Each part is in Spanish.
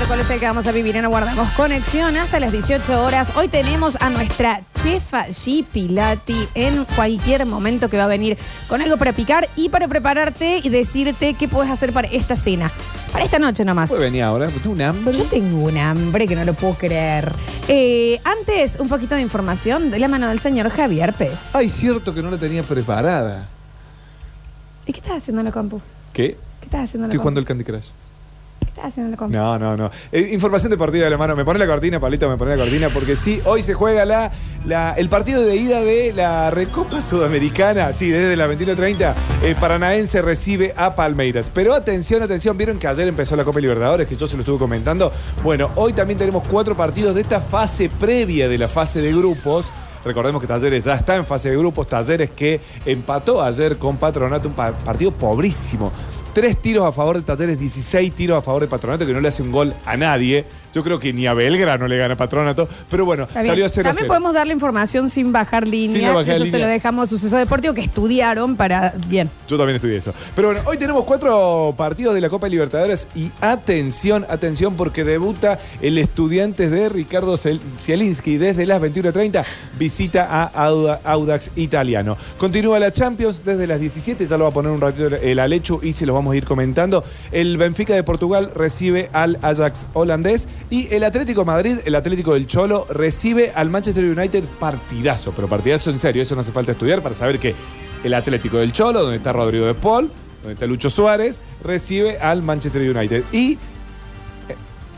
miércoles el que vamos a vivir en Aguardamos Conexión hasta las 18 horas. Hoy tenemos a nuestra chefa G Pilati en cualquier momento que va a venir con algo para picar y para prepararte y decirte qué puedes hacer para esta cena. Para esta noche nomás. Puede venir ahora, tengo un hambre. Yo tengo un hambre que no lo puedo creer. Eh, antes, un poquito de información de la mano del señor Javier Pez. Ay, cierto que no la tenía preparada. ¿Y qué estás haciendo en la compu? ¿Qué? ¿Qué estás haciendo en la Estoy compu? jugando el Candy Crush. ¿Qué estás haciendo en la? No, no, no. Eh, información deportiva de la mano. Me pone la cortina, Pablito, me pone la cortina, porque sí, hoy se juega la, la- el partido de ida de la Recopa Sudamericana. Sí, desde las 21.30. Eh, Paranaense recibe a Palmeiras. Pero atención, atención. Vieron que ayer empezó la Copa Libertadores, que yo se lo estuve comentando. Bueno, hoy también tenemos cuatro partidos de esta fase previa de la fase de grupos. Recordemos que Talleres ya está en fase de grupos. Talleres que empató ayer con Patronato, un pa- partido pobrísimo. Tres tiros a favor de Talleres, 16 tiros a favor de Patronato, que no le hace un gol a nadie. Yo creo que ni a Belgrano le gana Patronato. Pero bueno, Está bien. salió a 0 También podemos darle información sin bajar línea. Sin bajar Eso se lo dejamos a Suceso Deportivo que estudiaron para. Bien. Yo también estudié eso. Pero bueno, hoy tenemos cuatro partidos de la Copa Libertadores y atención, atención, porque debuta el Estudiantes de Ricardo Zielinski desde las 21.30, visita a Auda- Audax Italiano. Continúa la Champions desde las 17, ya lo va a poner un ratito el Alechu y se los vamos a ir comentando. El Benfica de Portugal recibe al Ajax holandés y el Atlético Madrid, el Atlético del Cholo, recibe al Manchester United partidazo, pero partidazo en serio, eso no hace falta estudiar para saber que el Atlético del Cholo, donde está Rodrigo de Paul, donde está Lucho Suárez, recibe al Manchester United. Y eh,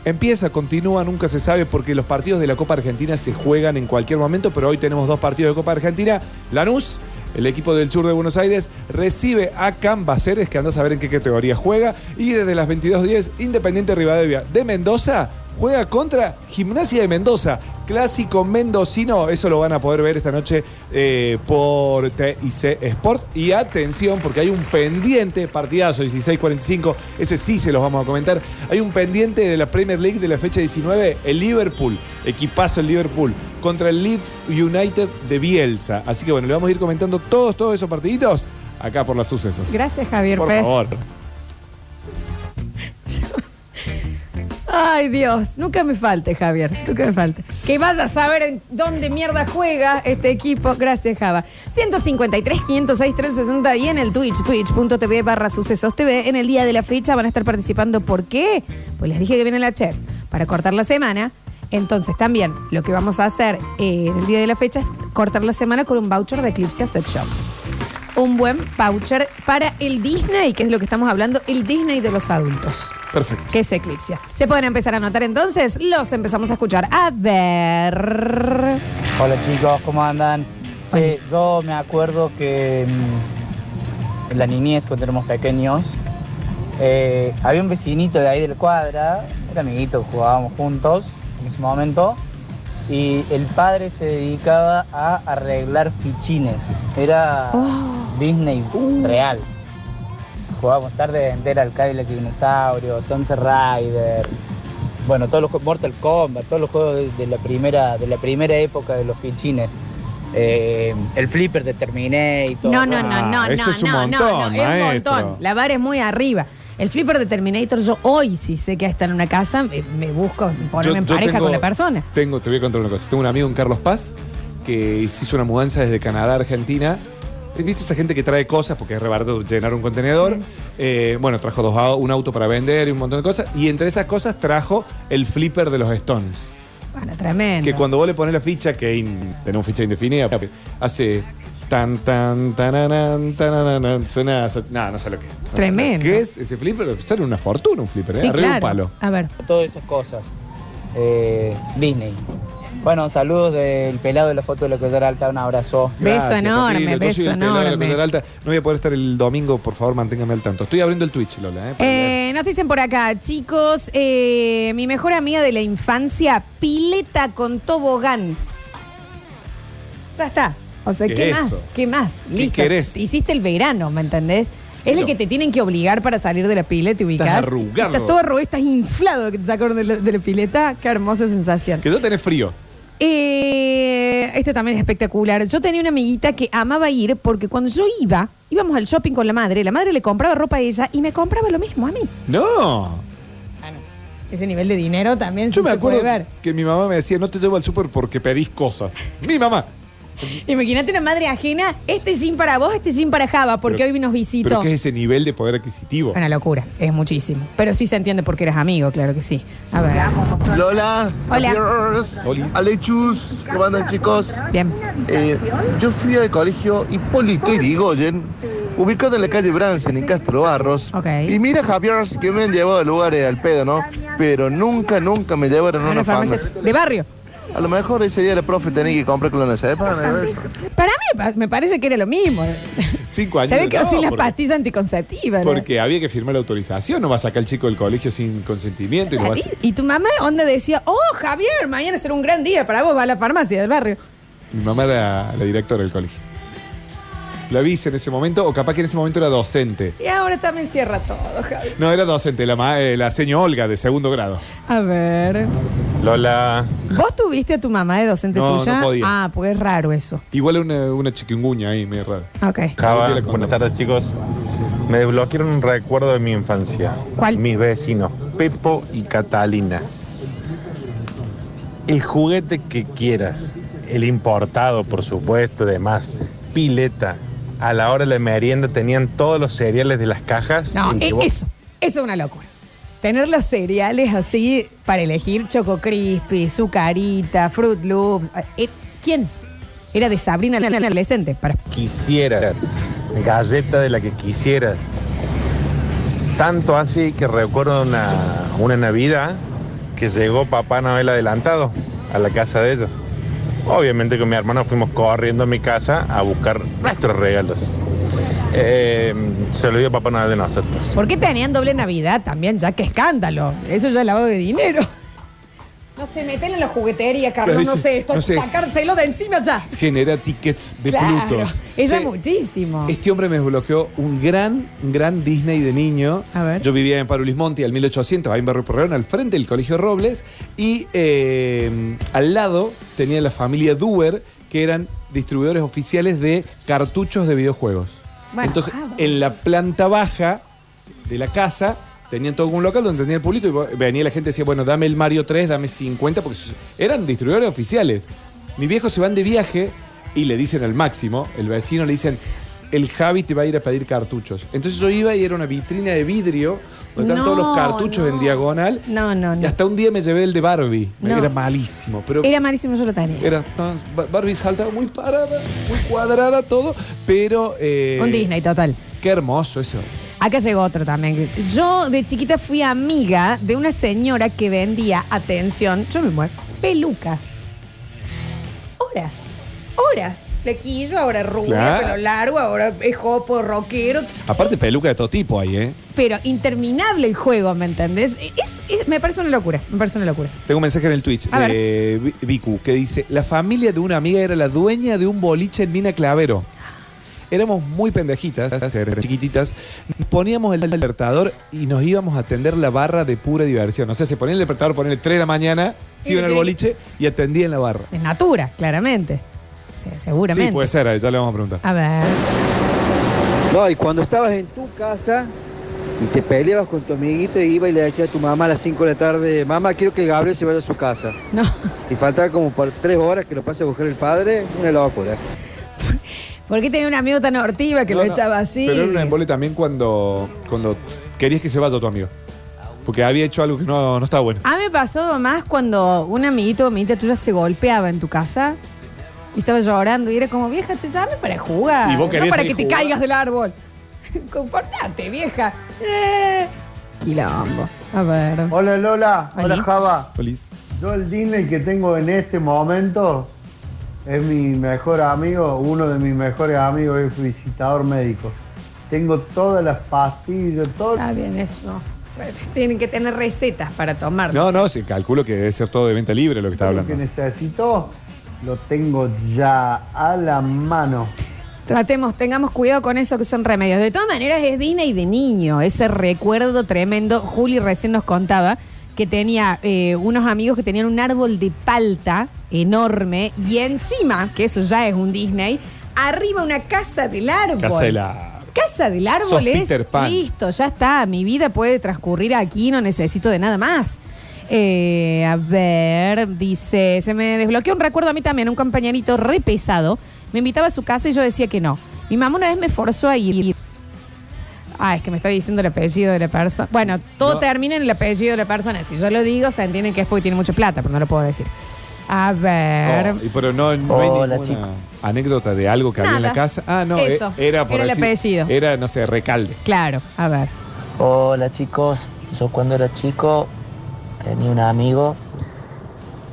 empieza, continúa, nunca se sabe porque los partidos de la Copa Argentina se juegan en cualquier momento, pero hoy tenemos dos partidos de Copa Argentina. Lanús, el equipo del sur de Buenos Aires, recibe a Cambaceres, que anda a saber en qué categoría juega. Y desde las 22.10, Independiente Rivadavia de Mendoza juega contra Gimnasia de Mendoza. Clásico mendocino, eso lo van a poder ver esta noche eh, por TIC Sport. Y atención, porque hay un pendiente, partidazo 16-45, ese sí se los vamos a comentar. Hay un pendiente de la Premier League de la fecha 19, el Liverpool, equipazo el Liverpool, contra el Leeds United de Bielsa. Así que bueno, le vamos a ir comentando todos, todos esos partiditos acá por los sucesos. Gracias, Javier Por favor. Ay, Dios. Nunca me falte, Javier. Nunca me falte. Que vaya a saber en dónde mierda juega este equipo. Gracias, Java. 153, 506, 360 y en el Twitch, twitch.tv barra sucesos TV. En el día de la fecha van a estar participando. ¿Por qué? Pues les dije que viene la chef para cortar la semana. Entonces, también lo que vamos a hacer eh, en el día de la fecha es cortar la semana con un voucher de Eclipse Set Shop. Un buen voucher para el Disney, que es lo que estamos hablando, el Disney de los adultos Perfecto. que es Eclipse. Se pueden empezar a notar entonces, los empezamos a escuchar. A ver. Hola chicos, ¿cómo andan? Che, yo me acuerdo que mm, en la niñez, cuando éramos pequeños, eh, había un vecinito de ahí de la cuadra, era amiguito, jugábamos juntos en ese momento, y el padre se dedicaba a arreglar fichines. Era Oh. Disney real. Jugábamos tarde entera al Cadillac Dinosaurio, Sunset Rider, bueno, todos los Mortal Kombat, todos los juegos de, de la primera de la primera época de los fichines. Eh, el flipper de Terminator. No, no, no, no, Ah, eso no, es un no, no, montón, no, es un montón. La vara es muy arriba. El flipper de Terminator, yo hoy sí sé que está en una casa, me, me busco ponerme en Yo- yo pareja tengo- con la persona. Tengo, te voy a contar una cosa. Tengo un amigo en Carlos Paz que se hizo una mudanza desde Canadá a Argentina. ¿Viste esa gente que trae cosas porque es re barato llenar un contenedor? Eh, bueno, trajo dos, au- un auto para vender y un montón de cosas. Y entre esas cosas trajo el flipper de los Stones. Bueno, tremendo. Que cuando vos le pones la ficha, que in- tenemos ficha indefinida, hace tan, tan, tan, tan, suena. No, no sé lo que es. Tremendo. ¿Qué es ese flipper? Sale una fortuna un flipper, ¿eh? Sí, Arriba claro. un palo. A ver. Todas esas cosas. Eh, Disney. Bueno, saludos del pelado de la foto de la Collar Alta, un abrazo. Beso enorme. Yo beso soy el pelado de la enorme. Collar Alta. No voy a poder estar el domingo, por favor, manténgame al tanto. Estoy abriendo el Twitch, Lola. ¿eh? Para. Eh, nos dicen por acá, chicos, eh, mi mejor amiga de la infancia, pileta con tobogán. Ya está. O sea, ¿Qué ¿qué, es más? eso? ¿Qué más? ¿Qué Listo. querés? Hiciste el verano, ¿me entendés? Es el que te tienen que obligar para salir de la pileta y ubicás. Estás arrugado. Estás todo arrugado, estás inflado que te sacaron de la, de la pileta. Qué hermosa sensación. Que no tenés frío. Eh, este también es espectacular. Yo tenía una amiguita que amaba ir porque cuando yo iba, íbamos al shopping con la madre, la madre le compraba ropa a ella y me compraba lo mismo a mí. No. Ese nivel de dinero también Yo me se acuerdo puede ver. que mi mamá me decía, no te llevo al súper porque pedís cosas. Mi mamá. Imagínate una madre ajena, este gym para vos, este gym para Java, porque Pero- hoy nos Pero visitó. ¿qué es ese nivel de poder adquisitivo? Una locura, es muchísimo. Pero sí se entiende porque eres amigo, claro que sí. A ver. Lola, Hola. Javiers, Olis. Alechus, ¿cómo andan chicos? Bien. Eh, yo fui al colegio Hipólito Yrigoyen, ubicado en la calle Bransen, en Castro Barros. Ok. Y mira, Javier, que me han llevado a lugares al pedo, ¿no? Pero nunca, nunca me llevaron a Una una farmacia farmacia. de barrio. A lo mejor ese día la profe tenía que comprar clonazepam. Para mí me pa- me parece que era lo mismo. Cinco años. Se ve que no, sin las porque- pastillas anticonceptivas. ¿no? Porque había que firmar la autorización, no va a sacar el chico del colegio sin consentimiento y no va a ser- Y tu mamá, onda decía, oh, Javier, mañana será un gran día para vos, va a la farmacia del barrio. Mi mamá era la directora del colegio. La vice en ese momento, o capaz que en ese momento era docente. Y ahora también cierra todo, Javier. No, era docente, la, ma- eh, la señora Olga de segundo grado. A ver. Lola, ¿Vos tuviste a tu mamá de docente No, tuya? no podía. Ah, porque es raro eso. Igual una, una chiquinguña ahí, medio rara. Ok. Java, buenas contamos. tardes chicos. Me desbloquearon un recuerdo de mi infancia. ¿Cuál? Mis vecinos, Pepo y Catalina. El juguete que quieras, el importado por supuesto, demás, pileta. A la hora de la merienda tenían todos los cereales de las cajas. No, en que e- vos- eso. Eso es una locura. Tener los cereales así para elegir Choco Crispy, Zucarita, Fruit Loops. eh, ¿Quién? Era de Sabrina la adolescente. Para. quisieras, galleta de la que quisieras. Tanto así que recuerdo una, una Navidad que llegó Papá Noel adelantado a la casa de ellos. Obviamente con mi hermano fuimos corriendo a mi casa a buscar nuestros regalos. Eh, se lo dio Papá Noel de nosotros. ¿Por qué tenían doble Navidad también? Ya qué escándalo. Eso ya es lavado de dinero. No sé, metelo en la juguetería, Carlos. No dice- sé, esto, no sé. sacárselo de encima ya. Genera tickets de claro. Pluto. Ella Sí. muchísimo. Este hombre me bloqueó un gran, un gran Disney de niño. A ver. Yo vivía en Parulis Monti al 1800, ahí en Barrio Porreón, al frente del Colegio Robles. Y eh, al lado tenía la familia Duer, que eran distribuidores oficiales de cartuchos de videojuegos. Bueno, Entonces, ah, bueno. en la planta baja de la casa tenían todo un local donde tenía el público y venía la gente y decía, bueno, dame el Mario 3, dame 50, porque eran distribuidores oficiales. Mis viejos se van de viaje y le dicen al máximo, el vecino le dicen, el Javi te va a ir a pedir cartuchos. Entonces yo iba y era una vitrina de vidrio donde están No, todos los cartuchos no. en diagonal. No, no, Y no. hasta un día me llevé el de Barbie. No. Era malísimo, pero Era malísimo, yo lo tenía. era no, Ba- Barbie saltaba muy parada, muy cuadrada todo, pero eh, Un Disney total. Qué hermoso eso. Acá llegó otro también. Yo de chiquita fui amiga de una señora que vendía, atención, yo me muero, pelucas. Horas, horas. Flequillo, ahora rubia, Claro. pelo largo, ahora es jopo, rockero. Aparte peluca de todo tipo ahí, ¿eh? Pero interminable el juego, ¿me entendés? Es, es- me parece una locura, me parece una locura. Tengo un mensaje en el Twitch A de Vi- Vicu que dice, la familia de una amiga era la dueña de un boliche en Mina Clavero. Éramos muy pendejitas, eran chiquititas. Poníamos el despertador y nos íbamos a atender la barra de pura diversión. O sea, se ponía el despertador, ponía 3 de la mañana, se iban al boliche y atendían la barra. Es natura, claramente. Sí, seguramente. Sí, puede ser, ya le vamos a preguntar. A ver. No, y cuando estabas en tu casa y te peleabas con tu amiguito y iba y le decía a tu mamá a las 5 de la tarde, mamá, quiero que Gabriel se vaya a su casa. No. Y faltaba como por 3 horas que lo pase a buscar el padre, una locura. ¿Por qué tenía un amigo tan hortiva que No, lo no, echaba así? Pero era un embole también cuando, cuando querías que se vaya tu amigo. Porque había hecho algo que no, no estaba bueno. A mí me pasó más cuando un amiguito o amiguita tuya se golpeaba en tu casa y estaba llorando y era como, vieja, te llame para jugar. Y vos no para que seguir te jugando. caigas del árbol. Comportate, vieja. Eh, Quilombo. A ver. Hola Lola, Oli. hola Java. Feliz. Yo el Disney que tengo en este momento es mi mejor amigo, uno de mis mejores amigos es visitador médico. Tengo todas las pastillas, todo. Está bien, eso. Tienen que tener recetas para tomar. No, no, sí, calculo que debe ser todo de venta libre lo que está lo hablando. que necesito lo tengo ya a la mano. Tratemos, tengamos cuidado con eso que son remedios. De todas maneras, es Disney de niño, ese recuerdo tremendo. Juli recién nos contaba que tenía eh, unos amigos que tenían un árbol de palta enorme y encima, que eso ya es un Disney, arriba una casa del árbol. Casa de la... Casa del árbol Sos es Peter Pan. listo, ya está. Mi vida puede transcurrir aquí, no necesito de nada más. Eh, a ver, dice, se me desbloqueó un recuerdo a mí también, un compañerito re pesado. Me invitaba a su casa y yo decía que no. Mi mamá una vez me forzó a ir. Ah, es que me está diciendo el apellido de la persona. Bueno, todo No. termina en el apellido de la persona. Si yo lo digo, se entiende que es porque tiene mucha plata, pero no lo puedo decir. A ver. Oh, y pero no, no hay Hola, ninguna chicos. anécdota de algo que había en la Nada. casa. Ah, no, Eso. eh, era por Era el apellido. Era, no sé, recalde. Claro, a ver. Hola chicos, yo cuando era chico tenía un amigo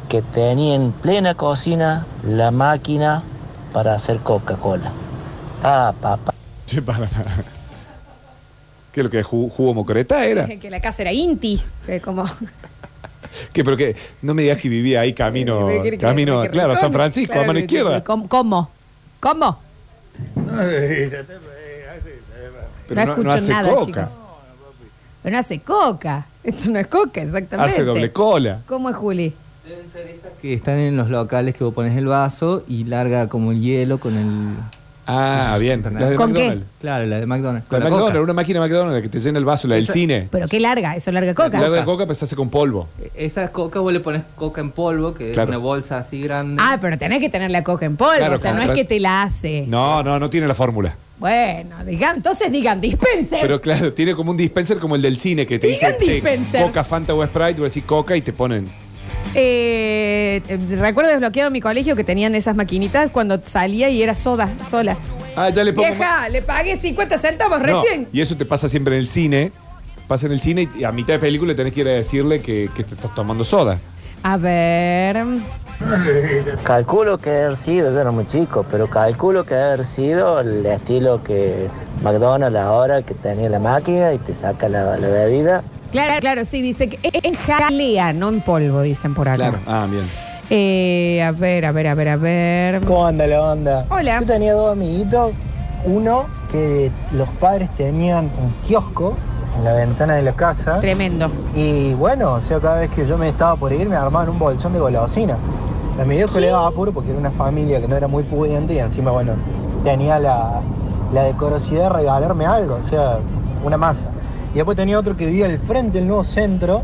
que tenía en plena cocina la máquina para hacer Coca-Cola. Ah, papá. Che, para nada. ¿Qué es lo que es? ¿Ju- ¿Jugo mocoreta era? Que la casa era Inti. Que como. ¿Qué? Pero que no me digas que vivía ahí camino, camino, claro, San Francisco, a mano izquierda. ¿Cómo? ¿Cómo? ¿Cómo? Pero no escucho hace nada, coca. chicos. Pero no hace coca. Esto no es coca, exactamente. Hace doble cola. ¿Cómo es, Juli? Que están en los locales que vos pones el vaso y larga como el hielo con el. Ah, bien. ¿Con Las de qué? McDonald's. Claro, la de McDonald's. La con de la McDonald's, coca. una máquina McDonald's que te llena el vaso, la del Eso- cine. Pero qué larga, eso larga coca. La de coca, pero se hace con polvo. Esa coca vos le pones coca en polvo, que Claro. es una bolsa así grande. Ah, pero tenés que tener la coca en polvo. Claro, o sea, no es que te la hace. No, no, no tiene la fórmula. Bueno, digan, entonces digan, dispensen. Pero claro, tiene como un dispenser como el del cine que te Digan dice che, dispenser. Coca, Fanta o Sprite, vos decís Coca y te ponen. Eh, eh, recuerdo desbloqueado en mi colegio que tenían esas maquinitas cuando salía y era soda, sola. Ah, ya le pongo. Vieja, le pagué 50 centavos No, recién. y eso te pasa siempre en el cine. Pasa en el cine y a mitad de película tenés que ir a decirle que, que te estás tomando soda. A ver. Calculo que haber sido, yo era muy chico, pero calculo que haber sido el estilo que McDonald's ahora que tenía la máquina y te saca la, la bebida. Claro, claro, sí, dice que es en jalea, no en polvo, dicen por acá. Claro. Ah, bien. Eh, a ver, a ver, a ver, a ver. ¿Cómo anda la onda? Hola. Yo tenía dos amiguitos. Uno que los padres tenían un kiosco en la ventana de la casa. Tremendo. Y bueno, o sea, cada vez que yo me estaba por ir, me armaban un bolsón de golosina. A mi viejo le daba apuro porque era una familia que no era muy pudiente y encima, bueno, tenía la, la decorosidad de regalarme algo, o sea, una masa. Y después tenía otro que vivía al frente del nuevo centro.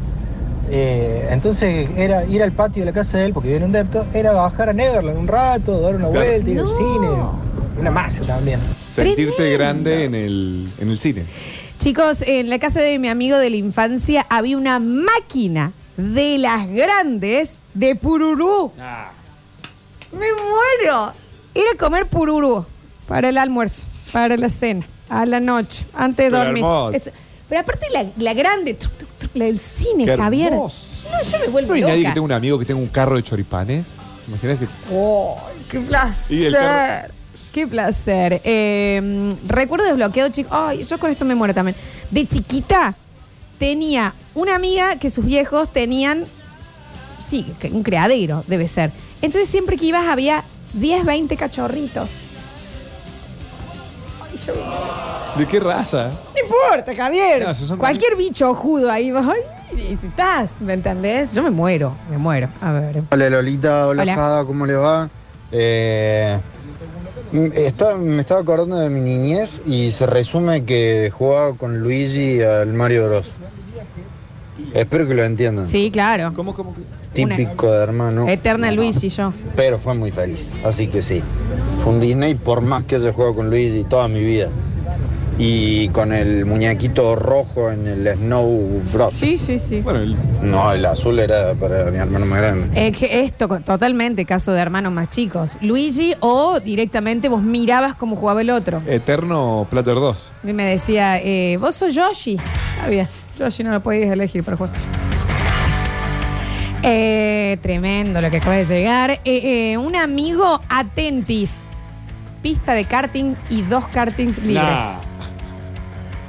eh, entonces era ir al patio de la casa de él, porque vivía en un depto, era bajar a Neverland un rato, dar una Claro. vuelta, ir No. al cine. Una masa también. Sentirte Tremendo. grande en el, en el cine. Chicos, en la casa de mi amigo de la infancia había una máquina de las grandes de pururú. Me muero. Era comer pururú para el almuerzo, para la cena, a la noche, antes de dormir. hermoso. Pero aparte la, la grande, truc, truc, truc, la del cine, Qué Javier. hermoso. No, yo me vuelvo ¿No hay loca. nadie que tenga un amigo que tenga un carro de choripanes? ¿Imaginas que.? ¡Oh, qué placer! Y el carro- ¡Qué placer! Eh, recuerdo desbloqueado, chicos. Ay, yo con esto me muero también. De chiquita tenía una amiga que sus viejos tenían, sí, que un criadero, debe ser. Entonces siempre que ibas había 10, 20 cachorritos. Ay, yo- ¿De qué raza? no importa, Javier. No, esos son Cualquier bicho ojudo ahí. Ay, y si estás, ¿me entendés? Yo me muero, me muero. A ver. Hola Lolita, hola, Hola. Jada, ¿cómo le va? Eh, mm, está- me estaba acordando de mi niñez y se resume que jugaba con Luigi al Mario Bros. Espero que lo entiendan. Sí, claro. ¿Cómo, cómo? Típico de hermano. Eterna Luigi yo. Pero fue muy feliz, así que sí. Fue un Disney por más que haya jugado con Luigi toda mi vida. Y con el muñequito rojo en el Snow Bros. Sí, sí, sí. Bueno, el- No, el azul era para mi hermano más grande. Es que esto totalmente caso de hermanos más chicos. Luigi o directamente vos mirabas cómo jugaba el otro. Eterno Platter 2. Y me decía, eh, vos sos Yoshi. Está bien, Yoshi no lo podías elegir para jugar. Eh, tremendo lo que acaba de llegar. Eh, eh, un amigo atentis. Pista de karting y dos kartings libres. Nah.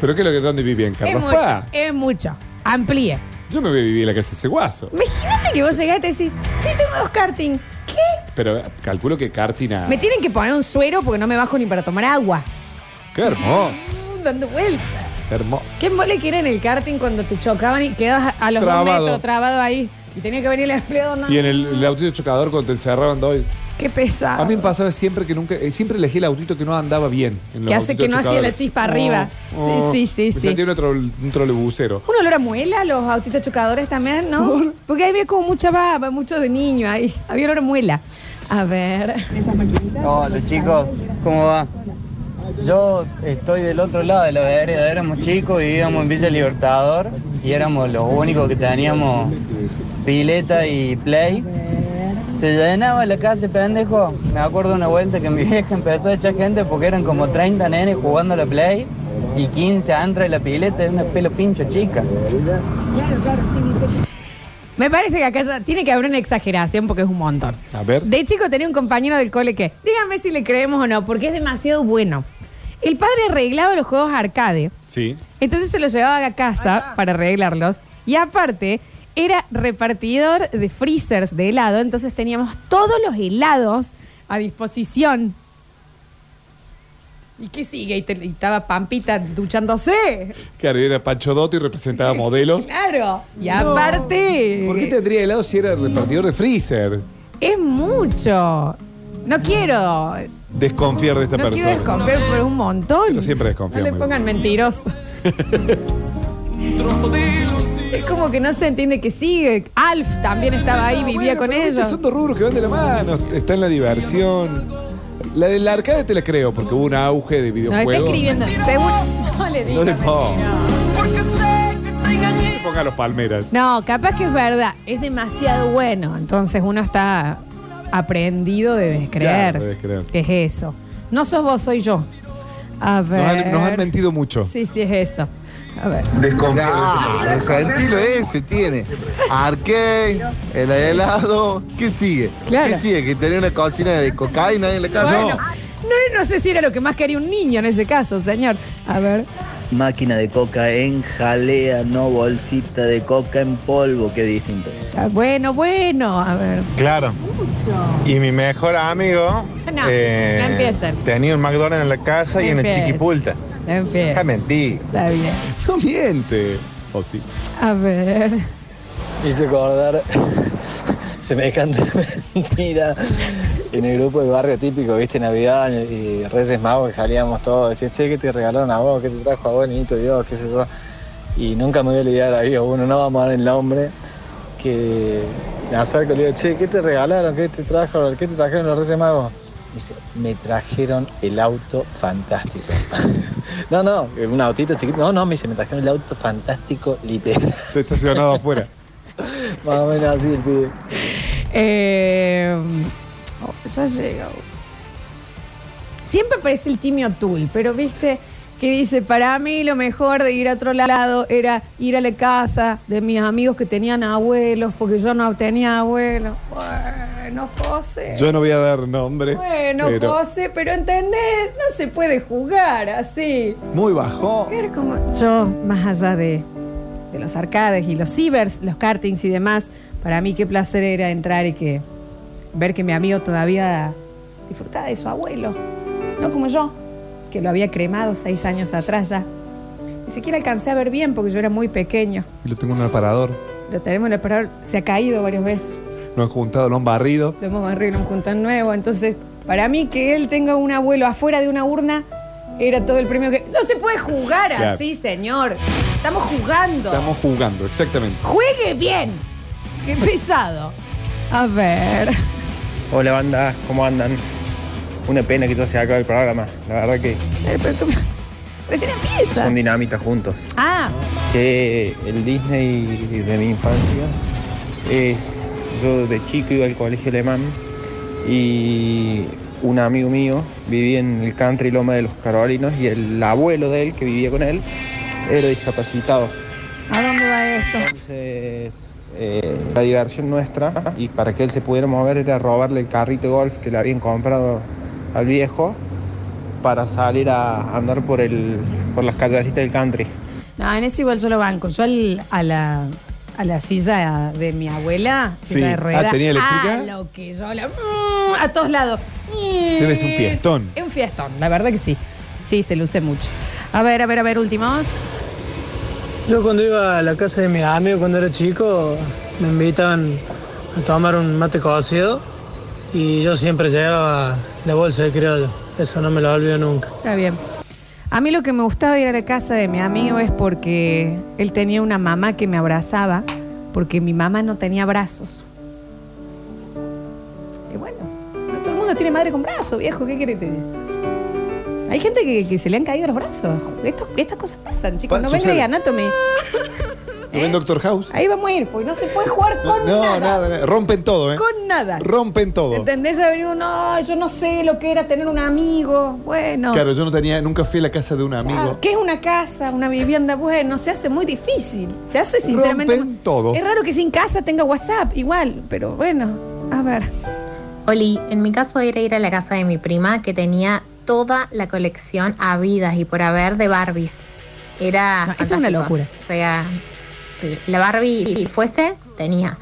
¿Pero qué es lo que dónde vivían? es Carlos mucho, Paz? es mucho. Amplíe. Yo me voy a vivir en la casa de ese guaso. Imagínate que vos llegaste y decís, sí, tengo dos karting. ¿Qué? Pero calculo que Cartina. Me tienen que poner un suero porque no me bajo ni para tomar agua. Qué hermoso. Mm, Dando vueltas. qué hermoso. ¿Qué mole que era en el karting cuando te chocaban y quedabas a los Trabado. dos metros trabado ahí? Y tenía que venir el empleado. No. Y en el, el autito chocador cuando te encerraban dos. Qué pesado. A mí me pasaba siempre que nunca, eh, siempre elegí el autito que no andaba bien. en los Que hace autitos que no hacía chocadores. la chispa arriba. Oh, Sí, sí, sí, Me sí. sentía un, trole- un trolebucero. Un olor a muela, los autitos chocadores también, ¿no? Porque ahí había como mucha baba, mucho de niño ahí. Había olor a muela. A ver. Hola chicos, ¿cómo va? Yo estoy del otro lado de la vereda, éramos chicos, vivíamos en Villa Libertador y éramos los únicos que teníamos pileta y play. Se llenaba la casa, pendejo. Me acuerdo una vuelta que mi vieja empezó a echar gente porque eran como 30 nenes jugando a la play y 15 adentro de la pileta, era una pelo pincho chica. Me parece que acá tiene que haber una exageración porque es un montón. A ver. De chico tenía un compañero del cole que, dígame si le creemos o no, porque es demasiado bueno. El padre arreglaba los juegos arcade, Sí. entonces se los llevaba a casa para arreglarlos. Y aparte, era repartidor de freezers de helado, entonces teníamos todos los helados a disposición. ¿Y qué sigue? Y, te- y estaba Pampita duchándose. Claro, era Pancho Dotto y representaba modelos. Claro. Y aparte. ¿Por qué tendría helado si era repartidor de freezer? Es mucho. No quiero. Desconfiar de esta no quiero persona. desconfiar por un montón. Pero siempre No desconfiamos. le pongan mentiroso. es como que no se entiende que sigue. Alf también estaba ahí, vivía Bueno, con pero viste, ellos. Son dos rubros que van de la mano. Está en la diversión. La del arcade te la creo, porque hubo un auge de No, está videojuegos. escribiendo. Según. No le No le digas. ponga. No le ponga los palmeras. No, capaz que es verdad. Es demasiado bueno. Entonces uno está aprendido de descreer. Claro, de descreer. Es eso. No sos vos, soy yo. A Nos ver. han, nos han mentido mucho. Sí, sí, es eso. A ver. Claro, sentilo ese tiene. Arcade, el helado. ¿Qué sigue? Claro. ¿Qué sigue? Que tenía una cocina de cocaína en la casa. Bueno, no, no sé si era lo que más quería un niño en ese caso, señor. A ver. Máquina de coca en jalea, no bolsita de coca en polvo, qué distinto. Ah, Bueno, bueno, a ver. Claro. Y mi mejor amigo No, eh, no empiecen. tenía un McDonald's en la casa y una Empiecen. chiquipulta. Empieza. Deja mentir. Está bien. No miente. O sí. A ver. Hice acordar semejante mentira en el grupo de barrio típico, viste, Navidad y Reyes Magos, que salíamos todos, decían, che, ¿qué te regalaron a vos? ¿Qué te trajo a vos, niñito Dios? ¿Qué sé yo? Y nunca me voy a olvidar, había uno, no vamos a dar el nombre, que me acerco y le digo, che, ¿qué te regalaron? ¿Qué te trajo? ¿Qué te trajeron los Reyes Magos? Dice, me trajeron el auto fantástico. no, no, un autito chiquito. No, no, me dice, me trajeron el auto fantástico literal. Está estacionado afuera. Más o menos así el pibe. Eh, oh, ya llega. Siempre parece el timio Tul, pero viste que dice, para mí lo mejor de ir a otro lado era ir a la casa de mis amigos que tenían abuelos, porque yo no tenía abuelos. Bueno, José. Yo no voy a dar nombre. Bueno, pero José, pero entendés, no se puede jugar así. Muy bajo. Era como yo, más allá de, de los arcades y los cibers, los kartings y demás, para mí qué placer era entrar y que ver que mi amigo todavía disfrutaba de su abuelo, no como yo, que lo había cremado seis años atrás ya. Ni siquiera alcancé a ver bien porque yo era muy pequeño. Y lo tengo en un aparador. Lo tenemos en el aparador, se ha caído varias veces. Lo han juntado, lo han barrido. Lo hemos barrido, lo hemos juntado nuevo. Entonces, para mí que él tenga un abuelo afuera de una urna era todo el premio que... No se puede jugar Claro. así, señor. Estamos jugando. Estamos jugando, exactamente. Juegue bien. Qué pesado. A ver. Hola banda, ¿cómo andan? Una pena que ya se acabe el programa. La verdad que Eh, pero tú- Recién empieza. son dinamita juntos. Ah, Che, el Disney de mi infancia es. Yo de chico iba al colegio alemán y un amigo mío vivía en el country Loma de los Carolinos y el abuelo de él, que vivía con él, era discapacitado. ¿a dónde va esto? Entonces, eh, la diversión nuestra, y para que él se pudiera mover, era robarle el carrito de golf que le habían comprado al viejo para salir a andar por, el, por las callecitas del country. No, en eso igual yo lo banco. Yo al- a, la, a la silla de mi abuela, silla Sí. de Ah, ¿tenía eléctrica? A lo que yo la- mm, a todos lados. Debe ser un fiestón. Es un fiestón, la verdad que sí. Sí, se luce mucho. A ver, a ver, a ver, últimos. Yo cuando iba a la casa de mis amigos cuando era chico, me invitaban a tomar un mate cocido y yo siempre llevaba la bolsa de criollo. Eso no me lo olvido nunca. Está bien. A mí lo que me gustaba ir a la casa de mi amigo es porque él tenía una mamá que me abrazaba, porque mi mamá no tenía brazos. Y bueno, no todo el mundo tiene madre con brazos, viejo, ¿qué querés que te diga? Hay gente que, que se le han caído los brazos. Esto- estas cosas pasan, chicos. Pa- no venga de Anatomy. ¿No ven Doctor House? Ahí vamos a ir, porque no se puede jugar con No, nada. nada, nada. Rompen todo, ¿eh? Con nada. Rompen todo. ¿Entendés? Ya venimos, no, yo no sé lo que era tener un amigo. Bueno. Claro, yo no tenía, nunca fui a la casa de un amigo. Claro, ¿Qué es una casa, una vivienda? Bueno, se hace muy difícil. Se hace sinceramente. Rompen todo. Es raro que sin casa tenga WhatsApp, igual, pero bueno, a ver. Oli, en mi caso era ir a la casa de mi prima que tenía toda la colección habidas y por haber de Barbies. Era. No, eso es una locura. O sea, la Barbie fuese, tenía.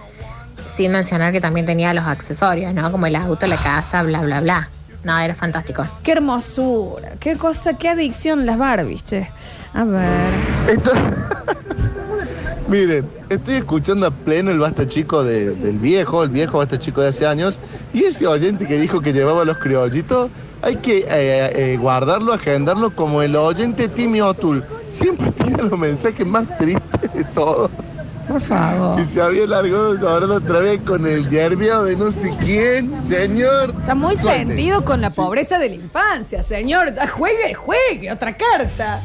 Sin mencionar que también tenía los accesorios, ¿no? Como el auto, la casa, bla, bla, bla. No, era fantástico. Qué hermosura, qué cosa, qué adicción las Barbies, che. A ver. Miren, estoy escuchando a pleno el basta chico de- del viejo, el viejo basta chico de hace años, y ese oyente que dijo que llevaba los criollitos, hay que eh, eh, guardarlo, agendarlo como el oyente Timmy O'Toole. Siempre tiene los mensajes más tristes de todo. Por favor. Y se había largado llorar otra vez con el yerbio de no sé quién, señor. Está muy Suerte. sentido con la pobreza de la infancia, señor. Ya juegue, juegue, otra carta.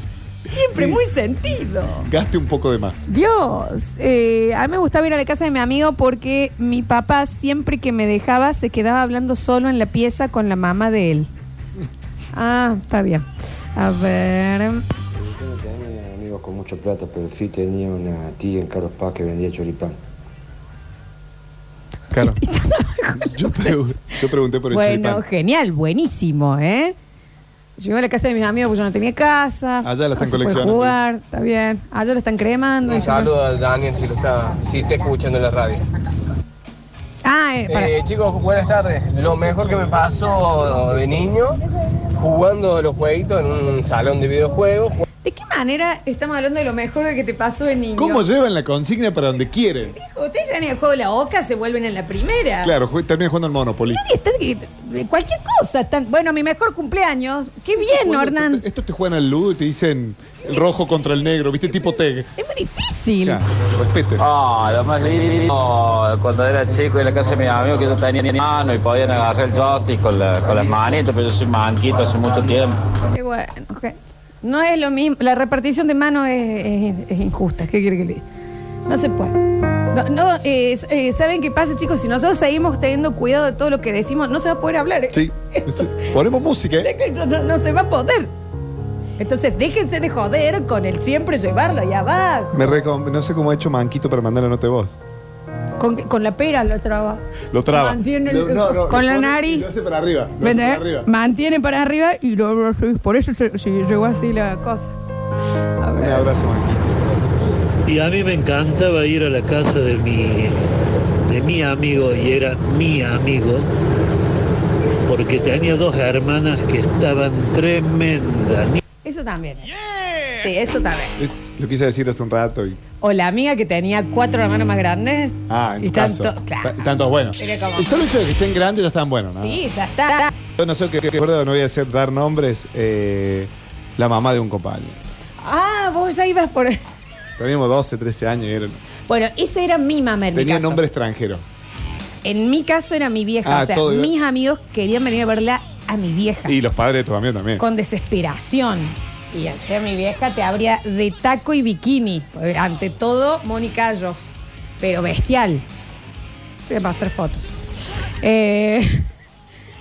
Siempre muy sentido. Gaste un poco de más. Dios, eh, a mí me gustaba ir a la casa de mi amigo porque mi papá siempre que me dejaba se quedaba hablando solo en la pieza con la mamá de él. Ah, está bien. A ver. Mucha plata, pero sí tenía una tía en Carlos Paz que vendía choripán. Claro. yo, pregu- yo pregunté por el Bueno, choripán. genial, buenísimo, ¿eh? Yo iba a la casa de mis amigos porque yo no tenía casa. Allá la están no se puede coleccionando. jugar, está bien. Allá la están cremando. y Un se- saludo a Daniel si lo está, si está escuchando en la radio. Ah, eh, para- Eh, chicos, buenas tardes. Lo mejor que me pasó de niño, jugando los jueguitos en un salón de videojuegos. ¿De qué manera estamos hablando de lo mejor que te pasó de niño? ¿Cómo llevan la consigna para donde quieren? Ustedes ya en el juego de la oca se vuelven en la primera. Claro, ju- terminan jugando al Monopoly. Nadie está de- de cualquier cosa. Están, bueno, mi mejor cumpleaños. Qué bien, Bueno, Hernán. esto- Estos te juegan al ludo y te dicen el rojo contra el negro, ¿viste? Tipo tag. Es muy difícil. Ya, respete. Ah, lo más lindo cuando era chico en la casa de mis amigos que yo tenía en mano y podían agarrar el joystick con, la- con las manitas, pero yo soy manquito hace mucho tiempo. Qué bueno, ok. No es lo mismo. La repartición de manos es, es- es injusta. ¿Qué quiere que le diga? No se puede. No, no, eh, eh, ¿Saben qué pasa, chicos? Si nosotros seguimos teniendo cuidado de todo lo que decimos, no se va a poder hablar. ¿eh? Sí. Ponemos música, ¿eh? No se va a poder. Entonces, déjense de joder con el siempre llevarlo allá abajo. Me recom- no sé cómo ha hecho Manquito para mandar la nota de voz. Con, con la pera lo traba. Lo traba. Mantiene el- No, no, con lo la pone nariz. y Lo hace para arriba. Lo hace ¿Ven, para arriba. Mantiene para arriba y lo- por eso se, se llegó así la cosa. Un abrazo, Manquito. Y a mí me encantaba ir a la casa de mi, de mi amigo, y era mi amigo, porque tenía dos hermanas que estaban tremendas. Eso también. Sí, eso también. Es- lo quise decir hace un rato y. O la amiga que tenía cuatro hermanos más grandes. Ah, en Y tu caso. tanto- claro. Ta- Tantos buenos. Era como- El solo hecho de que estén grandes ya están buenos, ¿no? Sí, ya está. Yo no sé qué qué recuerdo, no voy a hacer dar nombres. eh, la mamá de un compañero. Ah, vos ya ibas por. Teníamos 12, 13 años y eran- Bueno, esa era mi mamá en mi tenía caso. nombre extranjero. En mi caso era mi vieja. Ah, o sea, todo iba- mis amigos querían venir a verla a mi vieja. Y los padres de tu amigo también. Con desesperación. Y así a mi vieja te abría de taco y bikini. Porque Ante todo, Mónica Ayos. Pero bestial. Voy a pasar fotos. Eh,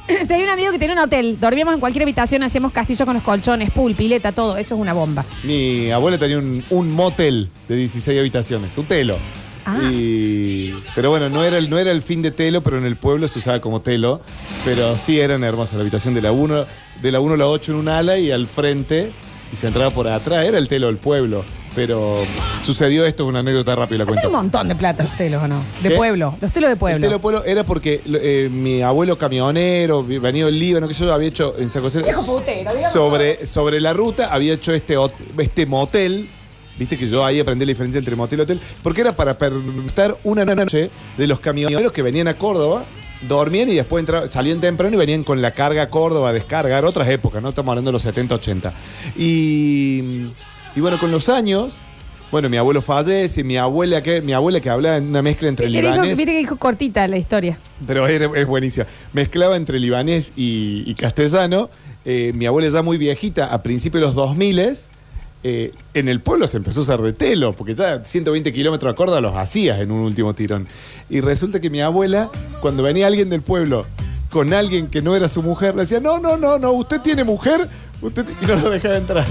tenía un amigo que tenía un hotel. Dormíamos en cualquier habitación, hacíamos castillo con los colchones, pool, pileta, todo. Eso es una bomba. Mi abuela tenía un, un motel de 16 habitaciones, un telo. Ah. Y, pero bueno, no era, el, no era el fin de telo, pero en el pueblo se usaba como telo. Pero sí eran hermosas. La habitación de la 1 de la 1 a la 8 en un ala y al frente, y se entraba por atrás. Era el telo del pueblo. Pero sucedió esto, una anécdota rápida la Hacen un montón de plata los telos, ¿o no? De ¿Qué? pueblo. Los telos de El pueblo. telo pueblo era porque eh, mi abuelo camionero, venido del Líbano, que yo había hecho en San José. Viejo putero, digamos. sobre, sobre la ruta había hecho este, hot- este motel. Viste que yo ahí aprendí la diferencia entre motel y hotel. Porque era para permutar una noche de los camioneros que venían a Córdoba dormían y después entra- salían temprano y venían con la carga a Córdoba a descargar, otras épocas, no estamos hablando de los 70, 80. Y, y bueno, con los años, bueno, mi abuelo fallece, mi abuela que, mi abuela que hablaba en una mezcla entre Mire libanés, que dijo cortita la historia. pero es, es buenísima, mezclaba entre libanés y, y castellano. Eh, mi abuela ya muy viejita, a principios de los 2000 eh, en el pueblo se empezó a usar de telo, porque ya 120 kilómetros a Córdoba los hacías en un último tirón. Y resulta que mi abuela, cuando venía alguien del pueblo con alguien que no era su mujer, le decía, no, no, no, no, usted tiene mujer, usted ti-", y no lo dejaba entrar.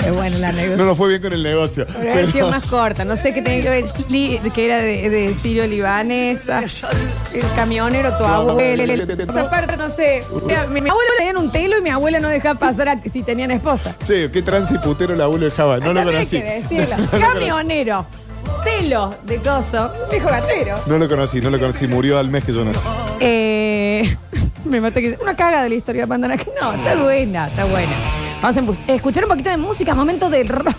Es buena la anécdota. No nos fue bien con el negocio. Podría haber sido más corta. No sé qué tenía que ver, li- que era de, de sirio libanesa. El camionero, tu abuelo. Esa parte, no sé. Mira, Mi, mi abuelo tenía un telo y mi abuela no dejaba pasar a, si tenían esposa. Che, qué transiputero el abuelo de Java, no lo También hay conocí. que decirlo. No lo conocí. Camionero. Telo de coso. Viejo gatero. No lo conocí, no lo conocí, murió al mes que yo nací. Eh, me mata que una caga de la historia de Pandana. Que no, está buena, está buena. Vamos a embus- escuchar un poquito de música, momento del rock.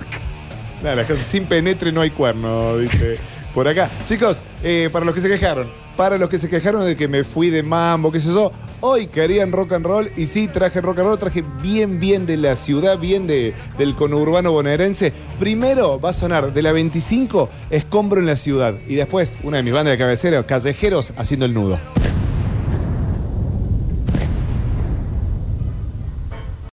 Nada, sin penetre no hay cuerno, dice por acá. Chicos, eh, para los que se quejaron, para los que se quejaron de que me fui de mambo, qué sé yo, hoy querían rock and roll y sí traje rock and roll, traje bien, bien de la ciudad, bien de, del conurbano bonaerense. Primero va a sonar de la 25, Escombro en la ciudad. Y después, una de mis bandas de cabecera, Callejeros, haciendo el nudo.